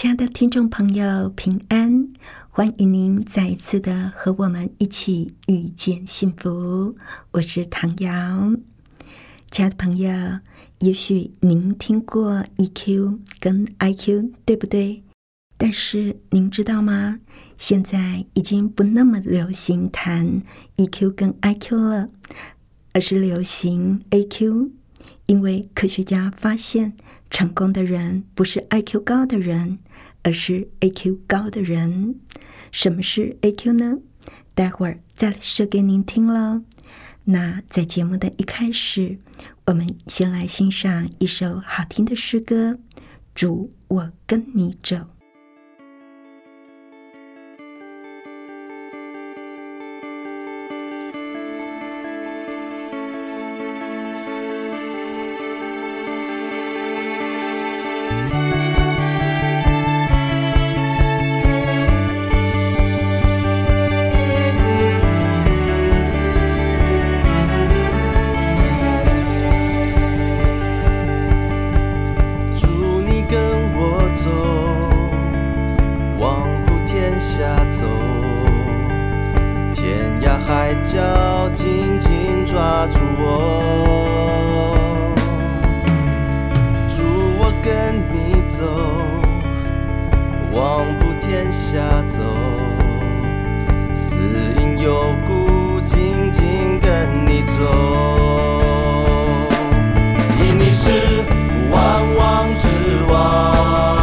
亲爱的听众朋友，平安！欢迎您再一次的和我们一起遇见幸福。我是唐瑶，亲爱的朋友。也许您听过 EQ 跟 IQ，对不对？但是您知道吗？现在已经不那么流行谈 EQ 跟 IQ 了，而是流行 AQ。因为科学家发现，成功的人不是 IQ 高的人，而是 AQ 高的人。什么是 AQ 呢？待会儿再说给您听喽。那在节目的一开始。我们先来欣赏一首好听的诗歌，《主，我跟你走》。我走望普天下走天涯海角紧紧抓住我。主我跟你走望普天下走死因有故紧紧跟你走。因你是万物之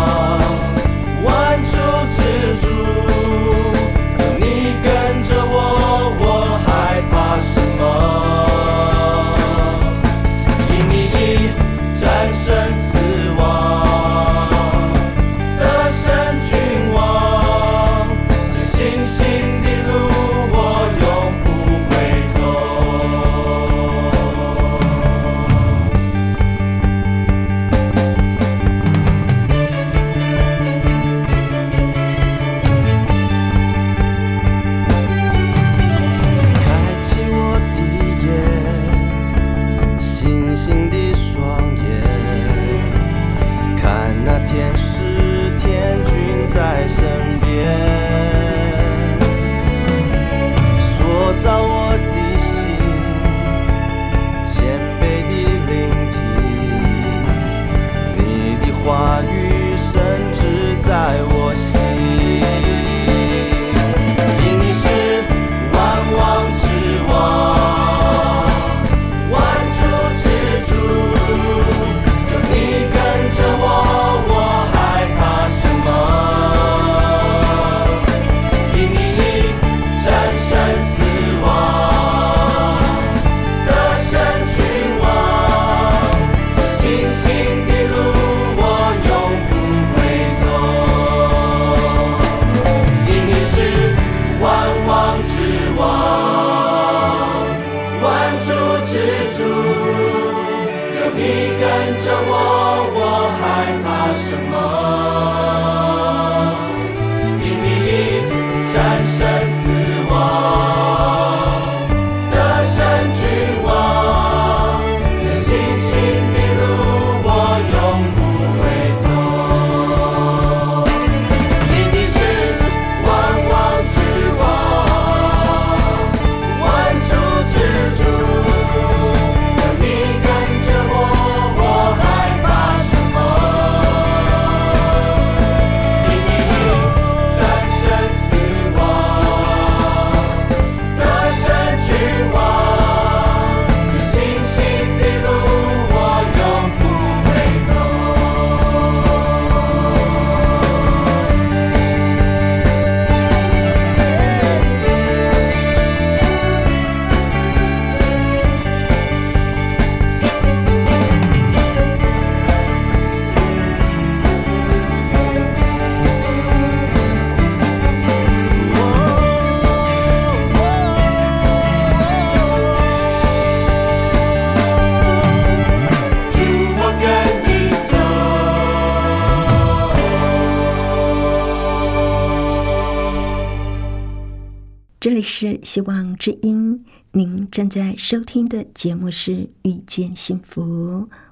这里是希望之音，您正在收听的节目是《遇见幸福》，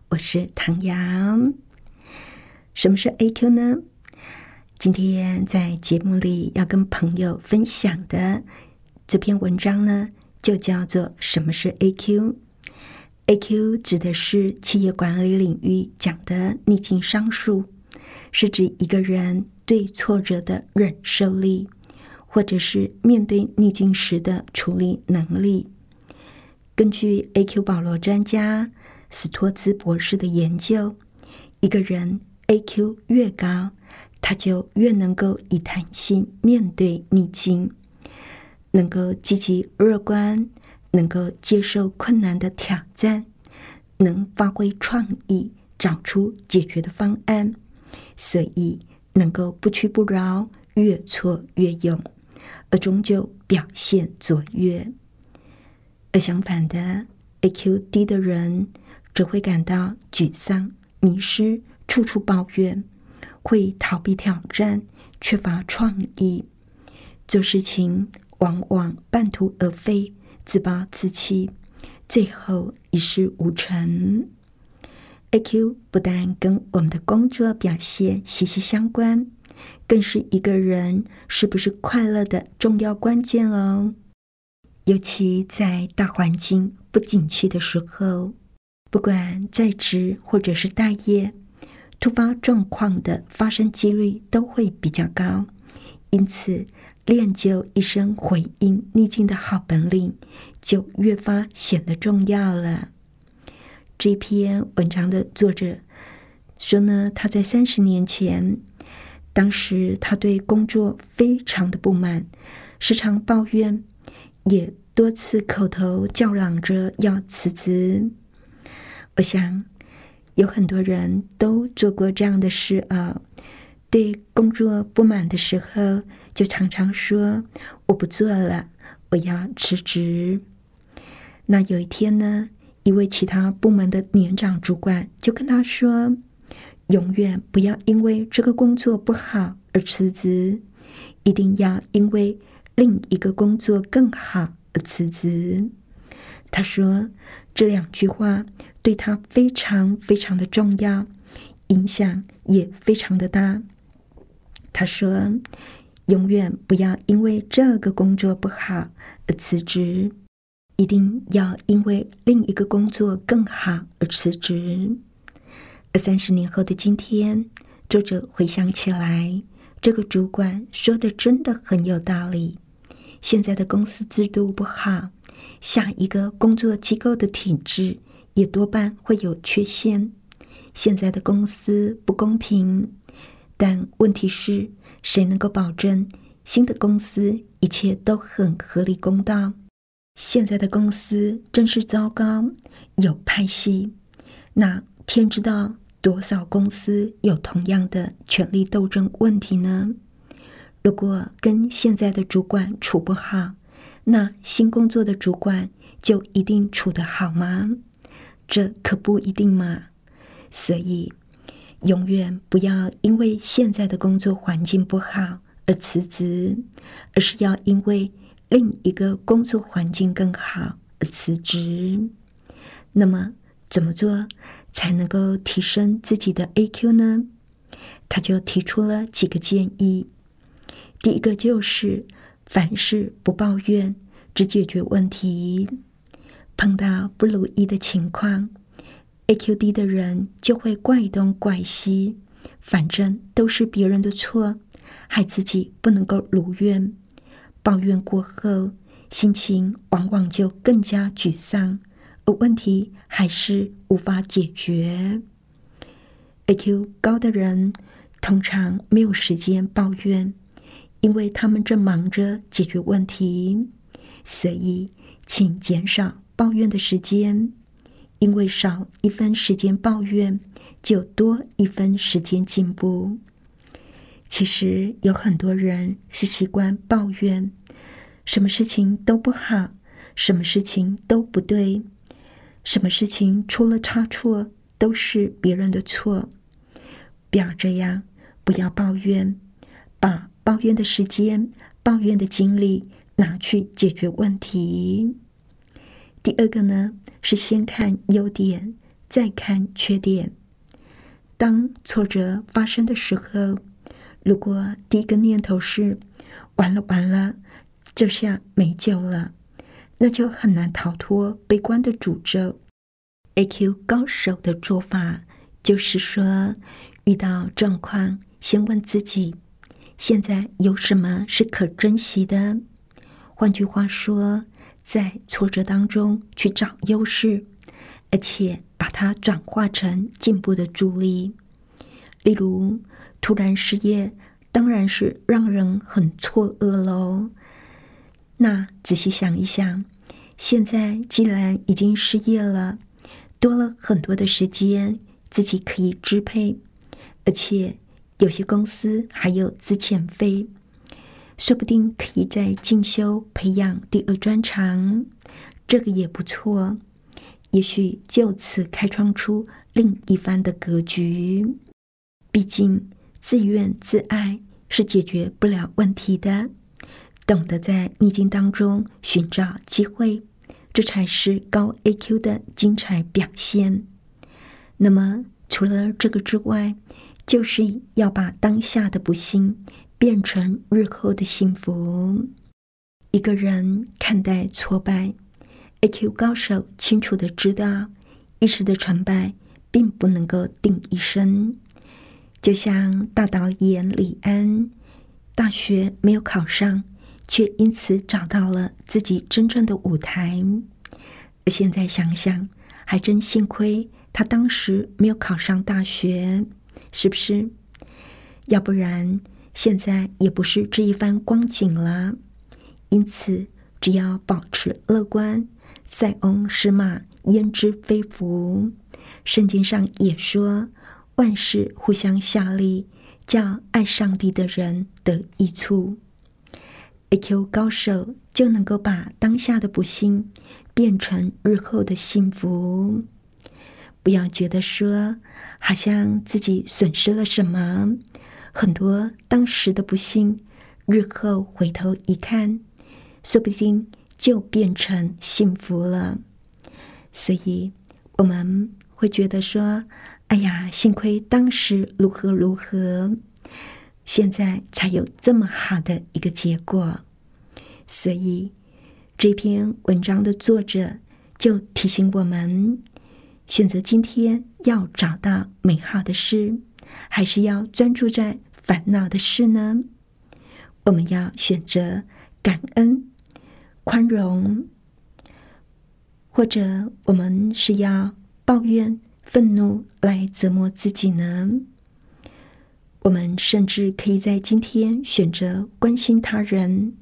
我是唐阳。什么是 A Q 呢？今天在节目里要跟朋友分享的这篇文章呢，就叫做“什么是 A Q”？A Q 指的是企业管理领域讲的逆境商数，是指一个人对挫折的忍受力。或者是面对逆境时的处理能力。根据 A.Q. 保罗专家斯托兹博士的研究，一个人 A.Q. 越高，他就越能够以弹性面对逆境，能够积极乐观，能够接受困难的挑战，能发挥创意，找出解决的方案，所以能够不屈不挠，越挫越勇。而终究表现卓越，而相反的，A Q 低的人只会感到沮丧、迷失，处处抱怨，会逃避挑战，缺乏创意，做事情往往半途而废，自暴自弃，最后一事无成。A Q 不但跟我们的工作表现息息相关。更是一个人是不是快乐的重要关键哦。尤其在大环境不景气的时候，不管在职或者是待业，突发状况的发生几率都会比较高。因此，练就一身回应逆境的好本领，就越发显得重要了。这篇文章的作者说呢，他在三十年前。当时他对工作非常的不满，时常抱怨，也多次口头叫嚷着要辞职。我想有很多人都做过这样的事啊，对工作不满的时候，就常常说我不做了，我要辞职。那有一天呢，一位其他部门的年长主管就跟他说。永远不要因为这个工作不好而辞职，一定要因为另一个工作更好而辞职。他说这两句话对他非常非常的重要，影响也非常的大。他说永远不要因为这个工作不好而辞职，一定要因为另一个工作更好而辞职。三十年后的今天，作者回想起来，这个主管说的真的很有道理。现在的公司制度不好，下一个工作机构的体制也多半会有缺陷。现在的公司不公平，但问题是，谁能够保证新的公司一切都很合理公道？现在的公司真是糟糕，有派系，那天知道。多少公司有同样的权力斗争问题呢？如果跟现在的主管处不好，那新工作的主管就一定处得好吗？这可不一定嘛。所以，永远不要因为现在的工作环境不好而辞职，而是要因为另一个工作环境更好而辞职。那么，怎么做？才能够提升自己的 A Q 呢？他就提出了几个建议。第一个就是凡事不抱怨，只解决问题。碰到不如意的情况，A Q 低的人就会怪东怪西，反正都是别人的错，害自己不能够如愿。抱怨过后，心情往往就更加沮丧。而问题还是无法解决。A Q 高的人通常没有时间抱怨，因为他们正忙着解决问题。所以，请减少抱怨的时间，因为少一分时间抱怨，就多一分时间进步。其实有很多人是习惯抱怨，什么事情都不好，什么事情都不对。什么事情出了差错，都是别人的错。不要这样，不要抱怨，把抱怨的时间、抱怨的精力拿去解决问题。第二个呢，是先看优点，再看缺点。当挫折发生的时候，如果第一个念头是“完了完了，这下没救了”，那就很难逃脱悲观的诅咒。A Q 高手的做法就是说，遇到状况，先问自己：现在有什么是可珍惜的？换句话说，在挫折当中去找优势，而且把它转化成进步的助力。例如，突然失业，当然是让人很错愕喽。那仔细想一想，现在既然已经失业了。多了很多的时间，自己可以支配，而且有些公司还有资遣费，说不定可以在进修培养第二专长，这个也不错。也许就此开创出另一番的格局。毕竟自怨自艾是解决不了问题的，懂得在逆境当中寻找机会。这才是高 A Q 的精彩表现。那么，除了这个之外，就是要把当下的不幸变成日后的幸福。一个人看待挫败，A Q 高手清楚的知道，一时的成败并不能够定一生。就像大导演李安，大学没有考上。却因此找到了自己真正的舞台。现在想想，还真幸亏他当时没有考上大学，是不是？要不然现在也不是这一番光景了。因此，只要保持乐观，塞翁失马焉知非福。圣经上也说，万事互相效力，叫爱上帝的人得益处。A Q 高手就能够把当下的不幸变成日后的幸福。不要觉得说好像自己损失了什么，很多当时的不幸，日后回头一看，说不定就变成幸福了。所以我们会觉得说：“哎呀，幸亏当时如何如何。”现在才有这么好的一个结果，所以这篇文章的作者就提醒我们：选择今天要找到美好的事，还是要专注在烦恼的事呢？我们要选择感恩、宽容，或者我们是要抱怨、愤怒来折磨自己呢？我们甚至可以在今天选择关心他人，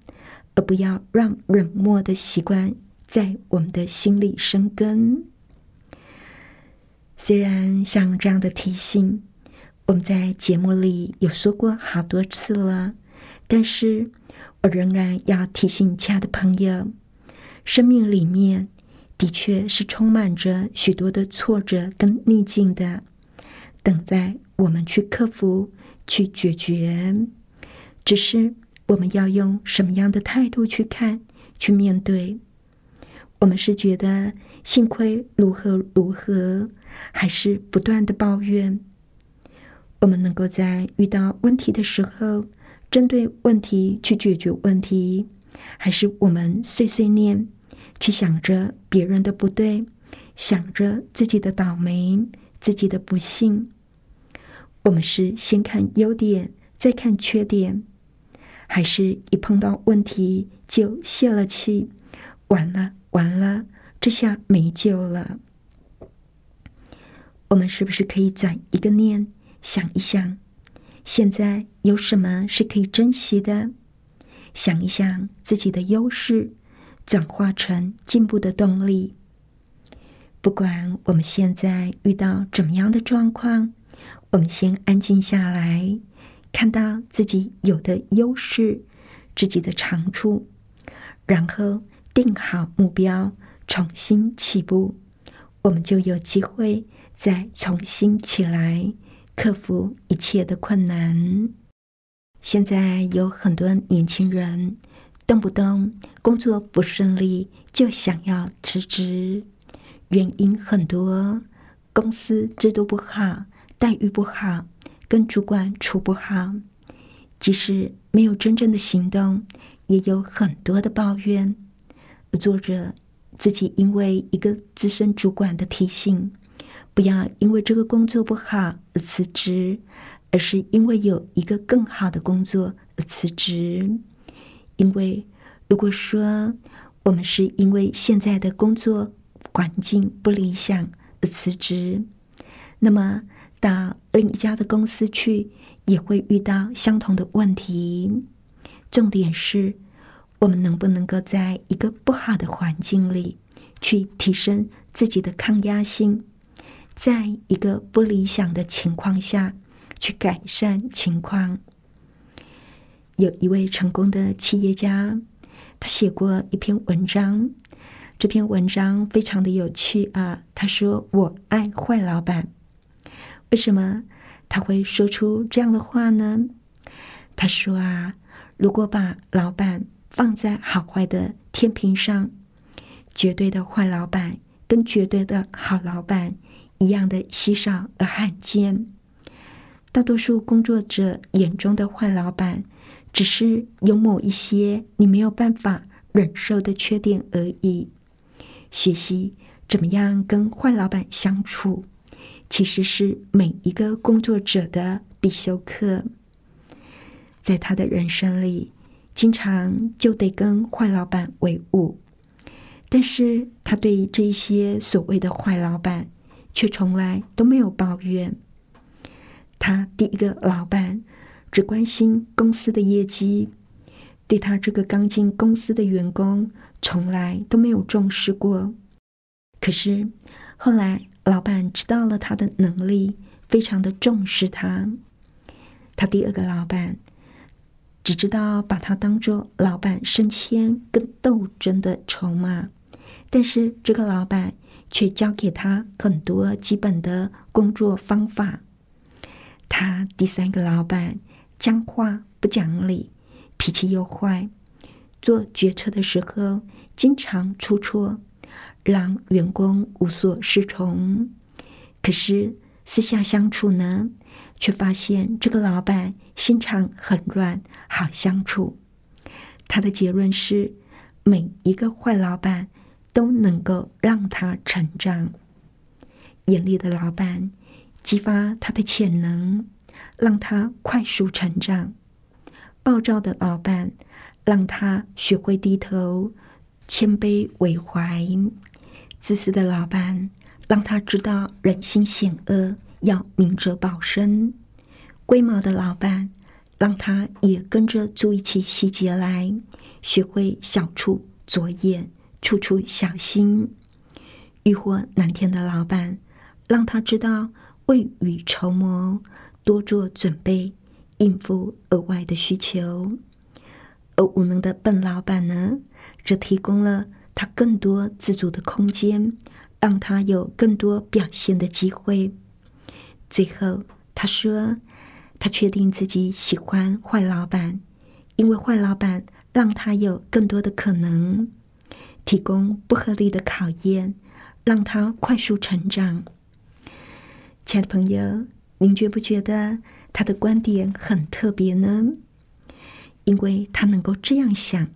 而不要让冷漠的习惯在我们的心里生根。虽然像这样的提醒，我们在节目里有说过好多次了，但是我仍然要提醒亲爱的朋友：生命里面的确是充满着许多的挫折跟逆境的，等待我们去克服。去解决，只是我们要用什么样的态度去看、去面对？我们是觉得幸亏如何如何，还是不断的抱怨？我们能够在遇到问题的时候，针对问题去解决问题，还是我们碎碎念，去想着别人的不对，想着自己的倒霉、自己的不幸？我们是先看优点，再看缺点，还是一碰到问题就泄了气？完了，完了，这下没救了。我们是不是可以转一个念，想一想，现在有什么是可以珍惜的？想一想自己的优势，转化成进步的动力。不管我们现在遇到怎么样的状况。我们先安静下来，看到自己有的优势、自己的长处，然后定好目标，重新起步，我们就有机会再重新起来，克服一切的困难。现在有很多年轻人动不动工作不顺利就想要辞职，原因很多，公司制度不好，待遇不好，跟主管处不好，即使没有真正的行动，也有很多的抱怨。作者自己因为一个资深主管的提醒，不要因为这个工作不好而辞职，而是因为有一个更好的工作而辞职。因为如果说我们是因为现在的工作环境不理想而辞职，那么到另一家的公司去也会遇到相同的问题。重点是。我们能不能够在一个不好的环境里，去提升自己的抗压性，在一个不理想的情况下去改善情况？有一位成功的企业家，他写过一篇文章，这篇文章非常的有趣啊。他说：“我爱坏老板。”为什么他会说出这样的话呢？他说：“啊，如果把老板……”放在好坏的天平上，绝对的坏老板跟绝对的好老板一样的稀少而罕见。大多数工作者眼中的坏老板，只是有某一些你没有办法忍受的缺点而已。学习怎么样跟坏老板相处，其实是每一个工作者的必修课。在他的人生里。经常就得跟坏老板为伍，但是他对这些所谓的坏老板却从来都没有抱怨。他第一个老板只关心公司的业绩，对他这个刚进公司的员工从来都没有重视过。可是后来老板知道了他的能力，非常的重视他。他第二个老板。只知道把他当做老板升迁跟斗争的筹码，但是这个老板却教给他很多基本的工作方法。他第三个老板讲话不讲理，脾气又坏，做决策的时候经常出错，让员工无所适从。可是私下相处呢？却发现这个老板心肠很软，好相处。他的结论是：每一个坏老板都能够让他成长。严厉的老板激发他的潜能，让他快速成长；暴躁的老板让他学会低头、谦卑为怀；自私的老板让他知道人心险恶。要明哲保身，龟毛的老板让他也跟着注意起细节来，学会小处着眼，处处小心。欲火难填的老板让他知道未雨绸缪，多做准备，应付额外的需求。而无能的笨老板呢，则提供了他更多自主的空间，让他有更多表现的机会。最后，他说：“他确定自己喜欢坏老板，因为坏老板让他有更多的可能，提供不合理的考验，让他快速成长。”亲爱的朋友，您觉不觉得他的观点很特别呢？因为他能够这样想，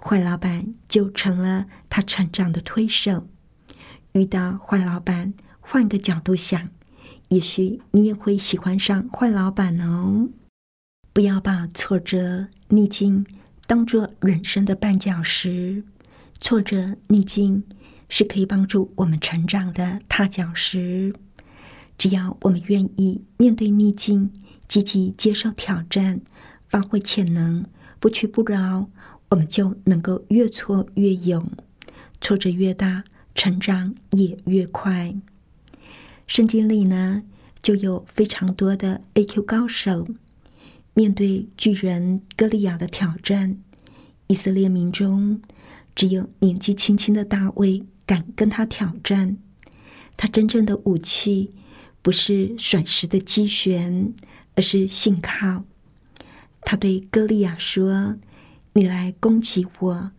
坏老板就成了他成长的推手。遇到坏老板，换个角度想。也许你也会喜欢上坏老板哦！不要把挫折逆境当做人生的绊脚石，挫折逆境是可以帮助我们成长的踏脚石。只要我们愿意面对逆境，积极接受挑战，发挥潜能，不屈不挠，我们就能够越挫越勇，挫折越大，成长也越快。圣经里呢，就有非常多的 A Q 高手，面对巨人歌利亚的挑战，以色列民中只有年纪轻轻的大卫敢跟他挑战。他真正的武器不是甩石的机旋，而是信靠。他对歌利亚说：“你来攻击我，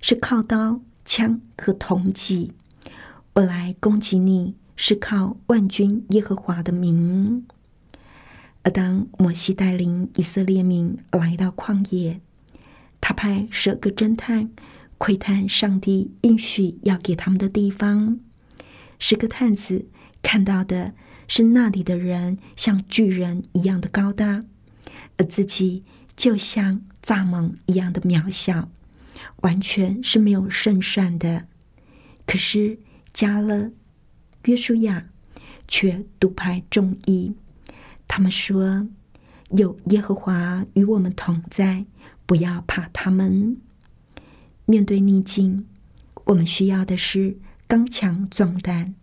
是靠刀、枪和铜戟；我来攻击你，是靠万军耶和华的名。而当摩西带领以色列民来到旷野，他派十个侦探窥探上帝应许要给他们的地方。十个探子看到的是那里的人像巨人一样的高大，而自己就像蚱蜢一样的渺小，完全是没有胜算的。可是加勒、约书亚却独派众议，他们说：“有耶和华与我们同在，不要怕他们。面对逆境，我们需要的是。”刚强壮胆，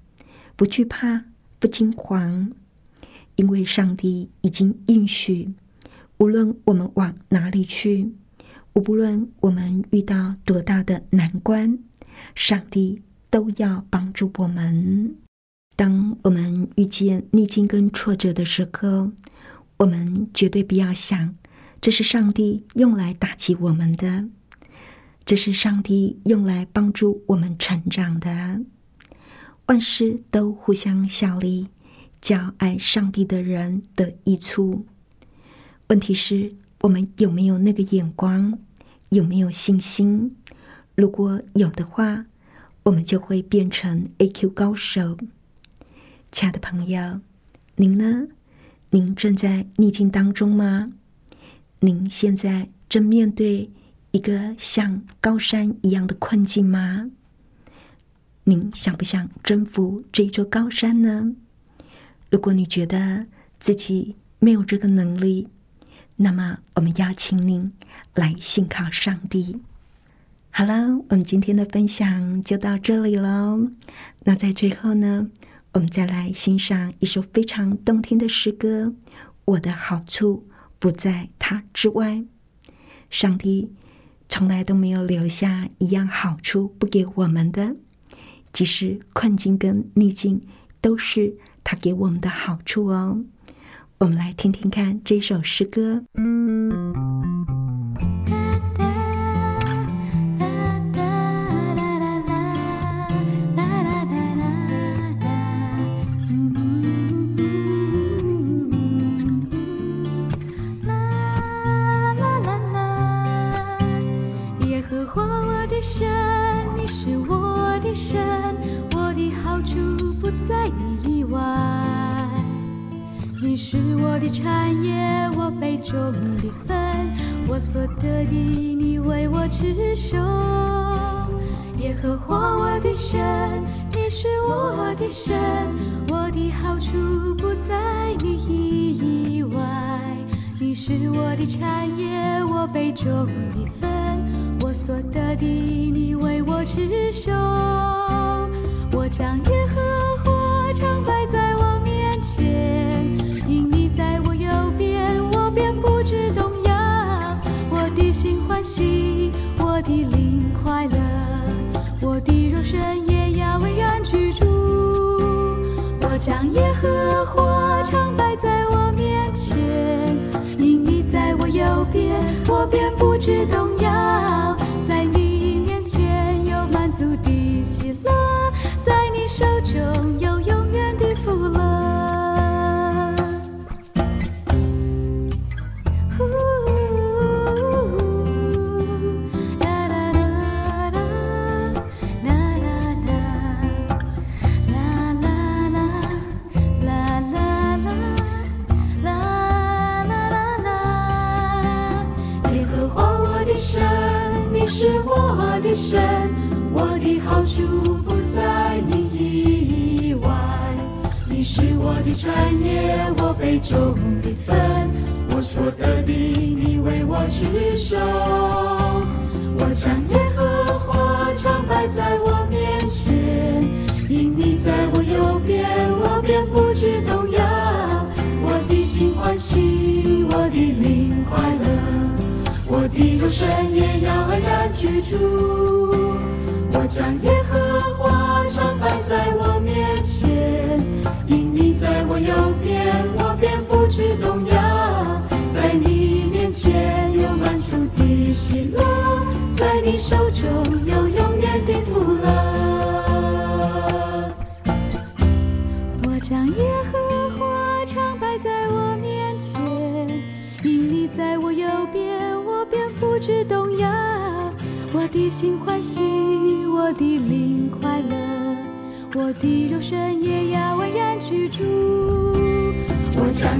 不惧怕，不惊慌，因为上帝已经应许，无论我们往哪里去，无论我们遇到多大的难关，上帝都要帮助我们。当我们遇见逆境跟挫折的时候，我们绝对不要想这是上帝用来打击我们的。这是上帝用来帮助我们成长的，万事都互相效力，叫爱上帝的人得益处。问题是，我们有没有那个眼光，有没有信心？如果有的话，我们就会变成 A Q 高手。亲爱的朋友，您呢？您正在逆境当中吗？您现在正面对？一个像高山一样的困境吗？您想不想征服这一座高山呢？如果你觉得自己没有这个能力，那么我们邀请您来信靠上帝。好了，我们今天的分享就到这里喽。那在最后呢，我们再来欣赏一首非常动听的诗歌：“我的好处不在他之外。”上帝。从来都没有留下一样好处不给我们的，即使困境跟逆境，都是他给我们的好处哦。我们来听听看这首诗歌。是我的产业，我杯中的分，我所得的，你为我持守。耶和华我的神，你是我的神，我的好处不在你以外。你是我的产业，我杯中的分，我所得的，你为我持守。我将耶和华唱的灵快乐，我的肉身也要安然居住。我将耶和华常摆在我面前，因你在我右边，我便不知动摇。我的肉身也要安然居住。我将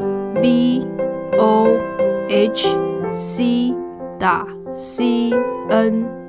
b o h c 打 c n